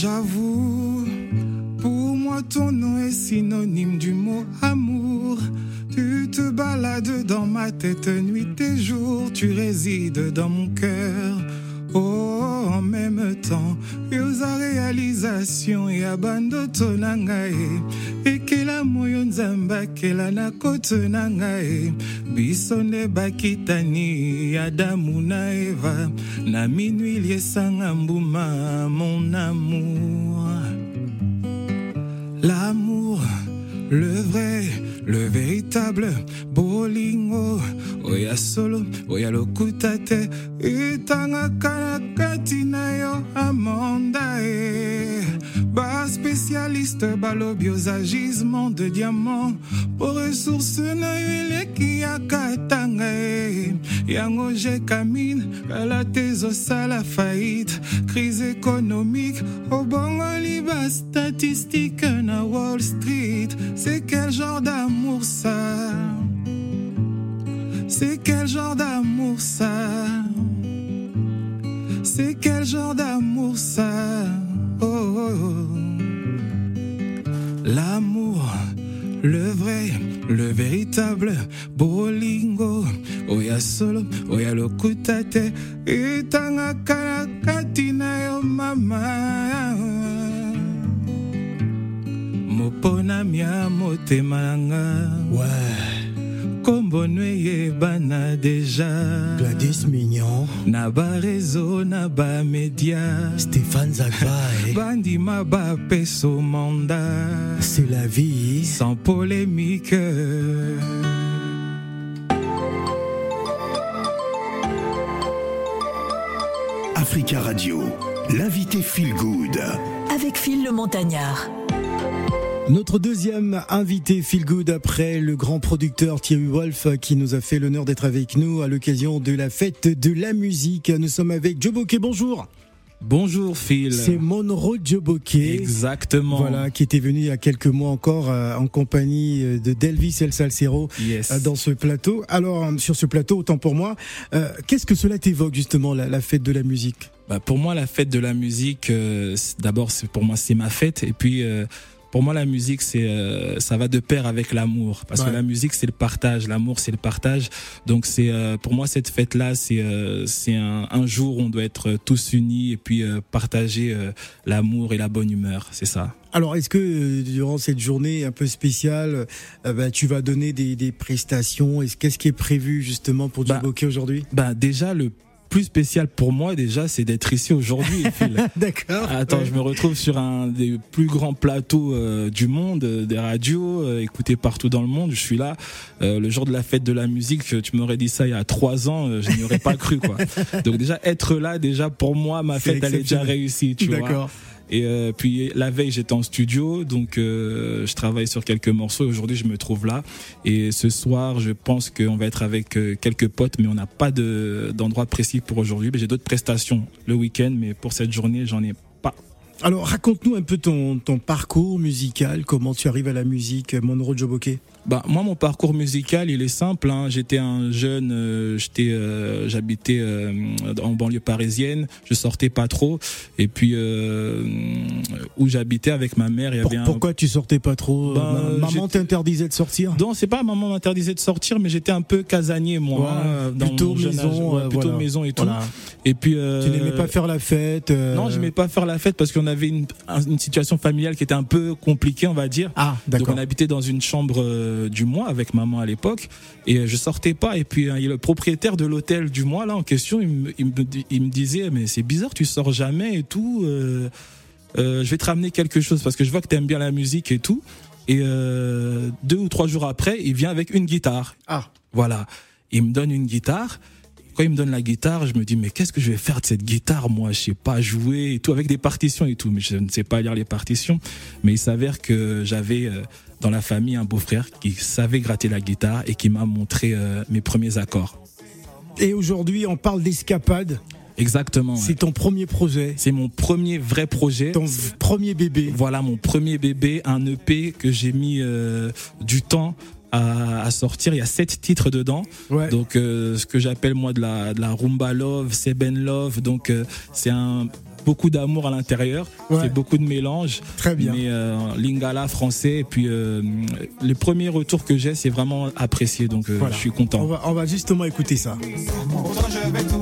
J'avoue, pour moi ton nom est synonyme du mot amour. Tu te balades dans ma tête nuit et jour, tu résides dans mon cœur. Oh, en même temps, yoza réalisation ya bandoto na ngai ekela moyo nzambe akela na koto na ngai biso bakitani adamu na eva na minui liesanga mbuma mon amour. L'amour le vrai le véritable bolingo. Oya solo oya lokuta te. Etangaka na kati yo amonda e baspécialiste balobi oza gisement de diamant. Po ressource na yo eleki ya katanga yango jekamine kala te ezosala faillite. Crise économique obongoli bastatistique na wall street. C'est quel genre d'amour ça? C'est quel genre d'amour ça? C'est quel genre d'amour ça? Oh, oh, oh. L'amour, le vrai, le véritable bolingo. Oya solo oya lokuta te etangaka na kati na yo mama. Moponami ya motema na nga Ouais, kombo no eyebana deja Gladys Mignon, na barezo na bamedia Stéphane Zagbae, bandima bapeso mandat c'est la vie. sans polémique Africa Radio, l'invité Feel Good. Avec Phil le Montagnard. Notre deuxième invité Feel Good après le grand producteur Thierry Wolf qui nous a fait l'honneur d'être avec nous à l'occasion de la fête de la musique. Nous sommes avec Joe Bokeh, bonjour. Bonjour Phil. C'est Monroe Joe Bokeh. Exactement. Voilà, qui était venu il y a quelques mois encore euh, en compagnie euh, de Delvis El Salcero Yes. euh, dans ce plateau. Alors, euh, sur ce plateau, autant pour moi, euh, qu'est-ce que cela t'évoque justement, la, la fête de la musique? Bah, pour moi, la fête de la musique, euh, d'abord, c'est pour moi, c'est ma fête. Et puis, euh, pour moi, la musique, c'est, euh, ça va de pair avec l'amour. Parce Ouais. que la musique, c'est le partage. L'amour, c'est le partage. Donc, c'est, euh, pour moi, cette fête-là, c'est, euh, c'est un, un jour où on doit être tous unis et puis euh, partager euh, l'amour et la bonne humeur. C'est ça. Alors, est-ce que euh, durant cette journée un peu spéciale, euh, bah, tu vas donner des, des prestations? Est-ce qu'est-ce qui est prévu justement pour Joe Bah, aujourd'hui? Bah, déjà, le plus spécial pour moi, déjà, c'est d'être ici aujourd'hui. D'accord. Attends, Ouais. je me retrouve sur un des plus grands plateaux euh, du monde, euh, des radios, euh, écoutés partout dans le monde. Je suis là. Euh, le jour de la fête de la musique, tu m'aurais dit ça il y a trois ans, euh, je n'y aurais pas cru, quoi. Donc déjà, être là, déjà, pour moi, ma fête, elle est déjà réussie, tu vois. D'accord. Et euh, puis la veille, j'étais en studio, donc euh, je travaille sur quelques morceaux. Aujourd'hui, je me trouve là. Et ce soir, je pense qu'on va être avec euh, quelques potes, mais on n'a pas de d'endroit précis pour aujourd'hui. Mais J'ai d'autres prestations le week-end, mais pour cette journée, j'en ai pas. Alors, raconte-nous un peu ton, ton parcours musical, comment tu arrives à la musique, Monroe Joe Bokeh? Bah moi mon parcours musical il est simple hein. j'étais un jeune euh, j'étais euh, j'habitais euh, en banlieue parisienne je sortais pas trop et puis euh, où j'habitais avec ma mère il y Pour- avait un pourquoi tu sortais pas trop Ben, Ma- Maman t'interdisait de sortir? Non, c'est pas maman m'interdisait de sortir, mais j'étais un peu casanier moi, Ouais, hein, dans plutôt maison, âge. Ouais, euh, plutôt voilà. maison et tout. Voilà. Et puis euh, Tu n'aimais pas faire la fête euh, Non, j'aimais pas faire la fête parce qu'on avait une, un- une situation familiale qui était un peu compliquée, on va dire. Ah, Donc d'accord. on habitait dans une chambre euh, du mois avec maman à l'époque. Et je sortais pas. Et puis a le propriétaire de l'hôtel du mois là en question. Il me, il me, di- il me disait mais c'est bizarre tu sors jamais et tout euh, euh, je vais te ramener quelque chose parce que je vois que t'aimes bien la musique et tout. Et deux ou trois jours après il vient avec une guitare. Ah, voilà. Il me donne une guitare. Quand il me donne la guitare, je me dis mais qu'est-ce que je vais faire de cette guitare moi? Je sais pas jouer et tout avec des partitions et tout, mais je ne sais pas lire les partitions. Mais il s'avère que j'avais dans la famille un beau-frère qui savait gratter la guitare et qui m'a montré euh, mes premiers accords. et aujourd'hui, on parle d'escapade. Exactement. C'est ton premier projet, C'est mon premier vrai projet. ton premier bébé. Voilà mon premier bébé, un EP que j'ai mis euh, du temps à, à sortir. Il y a sept titres dedans. Ouais. Donc euh, ce que j'appelle moi de la, de la rumba love, seben love. Donc euh, c'est un beaucoup d'amour à l'intérieur. C'est beaucoup de mélange. Très bien. Mais lingala français et puis les premiers retours que j'ai, c'est vraiment apprécié. Donc je suis content. On va, on va justement écouter ça. Je vais tout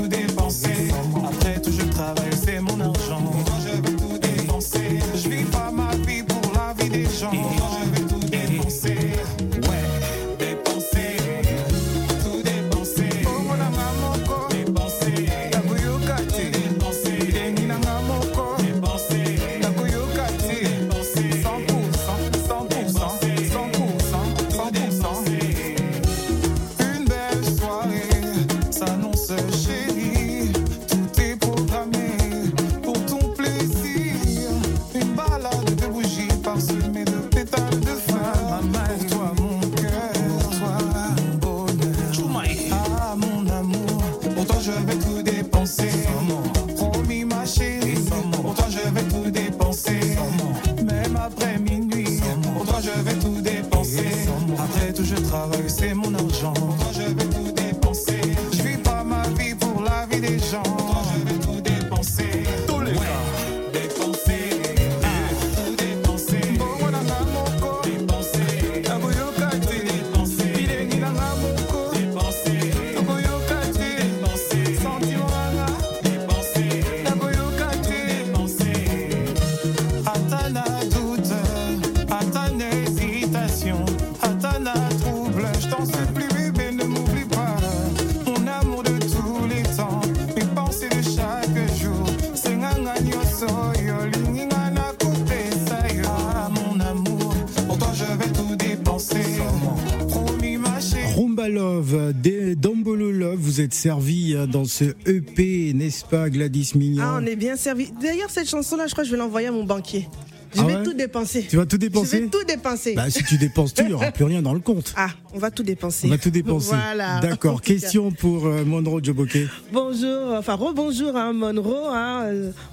mon argent. Je vais tout dépenser. Je vis pas ma vie pour la vie des gens. Vous êtes servi euh, dans ce EP, n'est-ce pas Gladys Mignon Ah, on est bien servi. D'ailleurs, cette chanson-là, je crois que je vais l'envoyer à mon banquier. Je Ah vais ouais tout dépenser. Tu vas tout Je dépenser vais tout dépenser. Bah si tu dépenses tout, il n'y aura plus rien dans le compte. Ah, on va tout dépenser. On va tout dépenser. Voilà. D'accord. Question pour euh, Monroe Joboke. Bonjour, enfin rebonjour à Monroe. hein.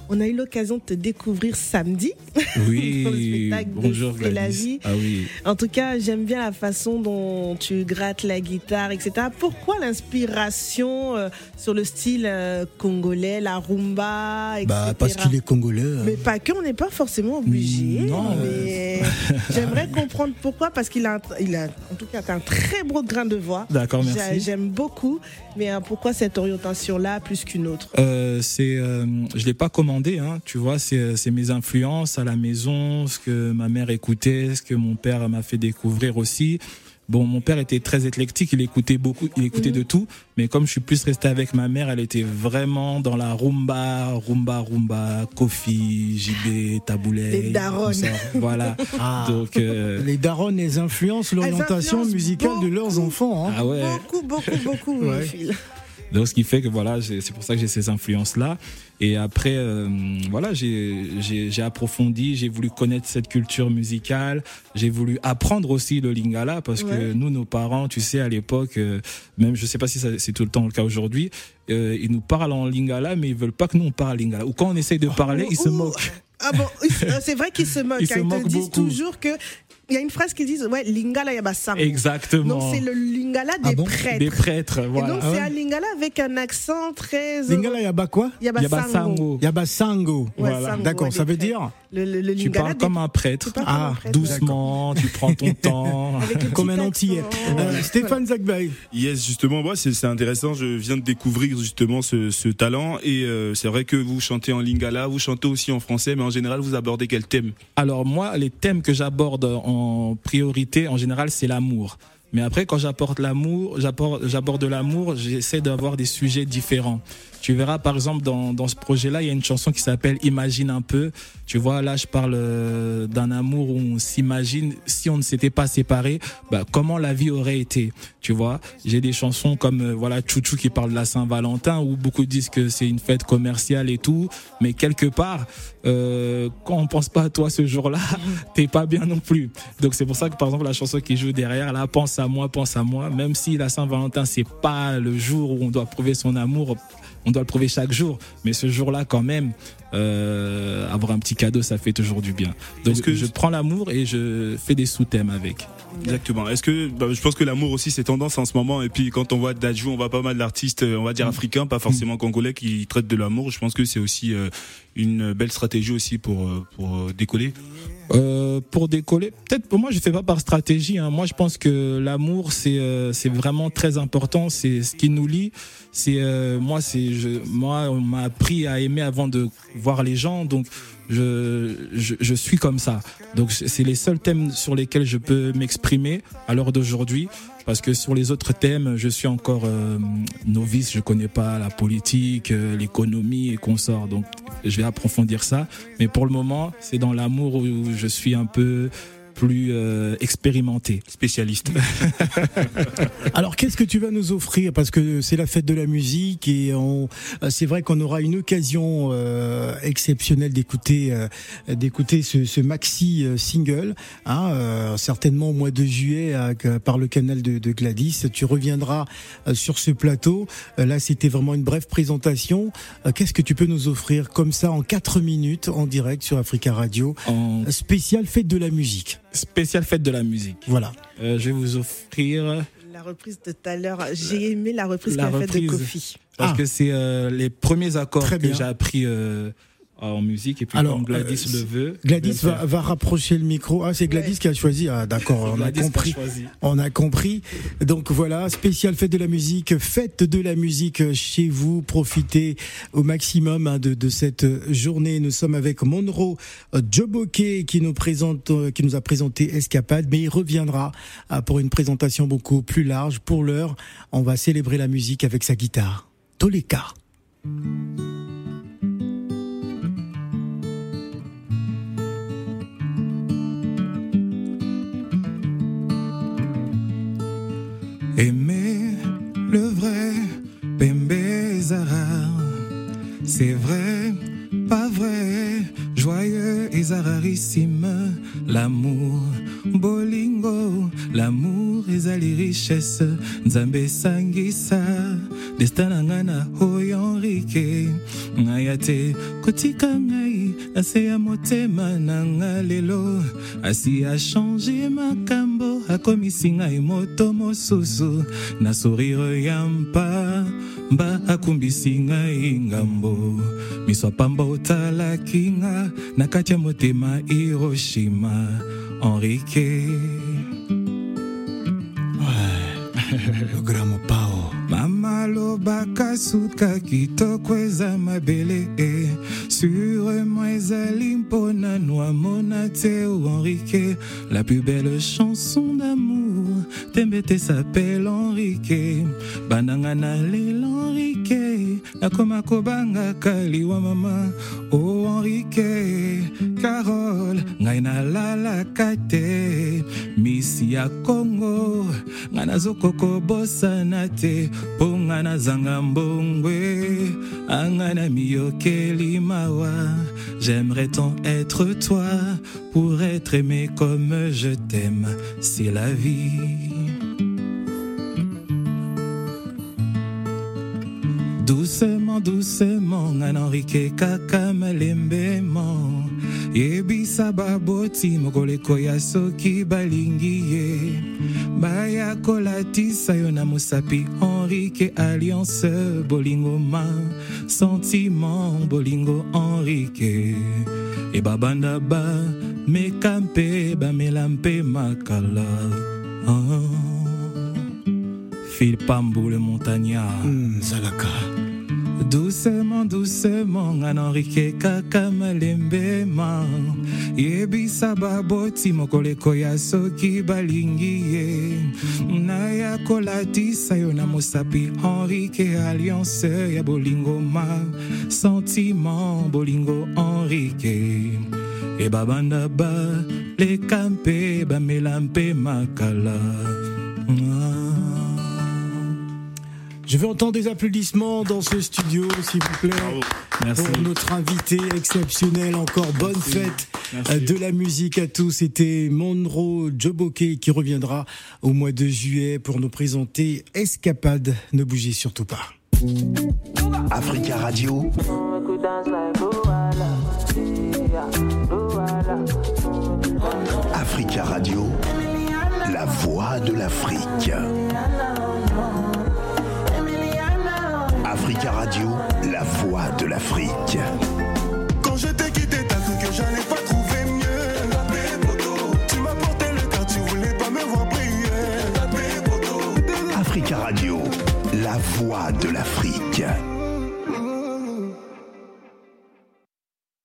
Euh, On a eu l'occasion de te découvrir samedi. Le Oui, spectacle de bonjour C'est la vie. Ah oui. En tout cas, j'aime bien la façon dont tu grattes la guitare, etc. Pourquoi l'inspiration euh, sur le style euh, congolais, la rumba, etc. Bah parce qu'il est congolais. euh. Mais pas que, on n'est pas forcément obligé. Non. mais j'aimerais comprendre pourquoi, parce qu'il a, il a en tout cas un très beau grain de voix. D'accord, merci. J'aime beaucoup, mais euh, pourquoi cette orientation-là plus qu'une autre? Euh, c'est, euh, je l'ai pas hein, tu vois, c'est, c'est mes influences à la maison, ce que ma mère écoutait, ce que mon père m'a fait découvrir aussi. Bon, mon père était très éclectique, il écoutait beaucoup, il écoutait Mhm. de tout, mais comme je suis plus resté avec ma mère, elle était vraiment dans la rumba, rumba, rumba, Kofi, JB, Taboulet. Les ça. Voilà. Ah. Donc, euh, Les darons, les influencent l'orientation musicale de leurs enfants. hein. ah ouais. Beaucoup, beaucoup, beaucoup, Ouais. Donc ce qui fait que voilà, c'est pour ça que j'ai ces influences là. Et après, euh, voilà, j'ai approfondi, j'ai voulu connaître cette culture musicale, j'ai voulu apprendre aussi le lingala parce que nous, nos parents, tu sais, à l'époque, euh, même je sais pas si c'est tout le temps le cas aujourd'hui, euh, ils nous parlent en lingala, mais ils veulent pas que nous on parle lingala. Ou quand on essaye de parler, ils se Ouh. moquent. Ah bon, c'est vrai qu'ils se moquent. Ils se hein. Ils te moquent disent beaucoup. toujours que. Il y a une phrase qu'ils disent, ouais, Lingala Yabasango. Exactement. Donc c'est le Lingala des Ah bon? prêtres. Des prêtres, Et donc Ah c'est un Lingala avec un accent très. Lingala Yaba quoi? Yabasango. Yabasango. Ouais, Voilà. D'accord, ça des veut prêtres. dire Le, le, le Tu Lingala parles comme un prêtre. Tu parles comme un Ah, prêtre. Doucement, tu prends ton temps. Comme un antillais. Euh, Stéphane Zagbaï. Yes, justement, moi, c'est c'est intéressant. Je viens de découvrir justement ce, ce talent et euh, c'est vrai que vous chantez en lingala, vous chantez aussi en français, mais en général, vous abordez quel thème? Alors moi, les thèmes que j'aborde en priorité, en général, c'est l'amour. Mais après, quand j'apporte l'amour, j'apporte, j'aborde l'amour, j'essaie d'avoir des sujets différents. Tu verras, par exemple, dans, dans ce projet-là, il y a une chanson qui s'appelle Imagine un peu. Tu vois, là, je parle euh, d'un amour où on s'imagine, si on ne s'était pas séparés, bah, comment la vie aurait été. Tu vois, j'ai des chansons comme, euh, voilà, Chouchou qui parle de la Saint-Valentin, où beaucoup disent que c'est une fête commerciale et tout. Mais quelque part, euh, quand on pense pas à toi ce jour-là, t'es pas bien non plus. Donc c'est pour ça que par exemple la chanson qui joue derrière là, pense à moi, pense à moi, même si la Saint-Valentin c'est pas le jour où on doit prouver son amour, on doit le prouver chaque jour. Mais ce jour-là, quand même, euh, avoir un petit cadeau, ça fait toujours du bien. Donc, que- je prends l'amour et je fais des sous-thèmes avec. Exactement. Est-ce que bah, je pense que l'amour aussi c'est tendance en ce moment et puis quand on voit Dajou, on voit pas mal d'artistes, euh, on va dire africains, pas forcément congolais, qui traitent de l'amour. Je pense que c'est aussi euh, une belle stratégie aussi pour pour décoller. Euh, pour décoller, peut-être pour moi je fais pas par stratégie. Hein. Moi je pense que l'amour c'est c'est vraiment très important. C'est ce qui nous lie. C'est moi c'est moi on m'a appris à aimer avant de voir les gens. Donc je je, je suis comme ça. Donc c'est les seuls thèmes sur lesquels je peux m'exprimer à l'heure d'aujourd'hui. Parce que sur les autres thèmes, je suis encore euh, novice, je connais pas la politique, euh, l'économie et consorts. Donc, je vais approfondir ça. Mais pour le moment, c'est dans l'amour où je suis un peu plus euh, expérimenté. Spécialiste. Alors, qu'est-ce que tu vas nous offrir? Parce que c'est la fête de la musique et on, c'est vrai qu'on aura une occasion euh, exceptionnelle d'écouter, euh, d'écouter ce, ce maxi euh, single, hein, euh, certainement au mois de juillet euh, par le canal de, de Gladys. Tu reviendras euh, sur ce plateau. Euh, là, c'était vraiment une brève présentation. Euh, qu'est-ce que tu peux nous offrir comme ça en 4 minutes en direct sur Africa Radio, En spécial fête de la musique. Spéciale fête de la musique. Voilà. Euh, je vais vous offrir La reprise de tout à l'heure, j'ai aimé la reprise qu'a faite de. Kofi. parce Ah. que c'est euh, les premiers accords Très que j'ai appris euh, en musique et puis Alors, comme Gladys euh, le veut. Gladys va, va rapprocher le micro. Ah, c'est Gladys Ouais. qui a choisi. Ah, d'accord, on a compris. On a compris. Donc voilà, spécial fête de la musique, fête de la musique chez vous. Profitez au maximum hein, de, de cette journée. Nous sommes avec Monroe euh, Joboke qui nous présente, euh, qui nous a présenté Escapade, mais il reviendra euh, pour une présentation beaucoup plus large. Pour l'heure, on va célébrer la musique avec sa guitare. Toleka. Aimer le vrai Pembe Zara C'est vrai, pas vrai Joyeux et zararissime. L'amour, bolingo L'amour ezali richesse. Nzambe sangisa Destin na ngai na oyo Henrike ngai ya te kotika ngai na se ya motema achange makambo akomisi ngai moto mosusu na sourire ya mpa mba akumbisi ngai ngambo. Miso apamba otalaki nga na kati ya motema hiroshima. Henrike grand Pao. mama alobaka suka kitoko eza mabele e sûrement ezali mpona noamona henrike la plus belle chanson d'amour tembe te s'appelle henrike bananga na henrike nakoma kobangaka liwa mama. O henrike carole ngai nalalaka te. Misi ya kongo ngai nazokokobosana te. Mpo ngai nazanga mbongwe anga na miyokeli mawa. J'aimerais tant être toi pour être aimé comme je t'aime. C'est la vie doucement doucement ngai na henrike kaka malembemo yebisa baboti mokolo ekoya soki balingi ye. Baya kolatisa yo na mosapi henrike alliance bolingo ma. Sentiment bolingo henrike ebabanda bameka mpe bamela mpe makala ah. Philipambu le montagnard Hmm, Zalaka. doucement doucement nga na henrike kaka malembema yebisa baboti mokolo ekoya soki balingi ye. Naya kolatisa yo na mosapi henrike alliance ya bolingo ma. Sentiment bolingo henrike ebabanda baleka mpe bamela mpe makala Je veux entendre des applaudissements dans ce studio, s'il vous plaît. Merci. Pour notre invité exceptionnel, encore bonne fête Merci. euh, de la musique à tous. C'était Monroe Joboke qui reviendra au mois de juillet pour nous présenter Escapade. Ne bougez surtout pas. Africa Radio, Africa Radio, la voix de l'Afrique. Africa Radio, la voix de l'Afrique. Quand je t'ai quitté, t'as cru que j'allais pas trouver mieux. Tu m'as porté le cœur, tu voulais pas me voir briller. Africa Radio, la voix de l'Afrique.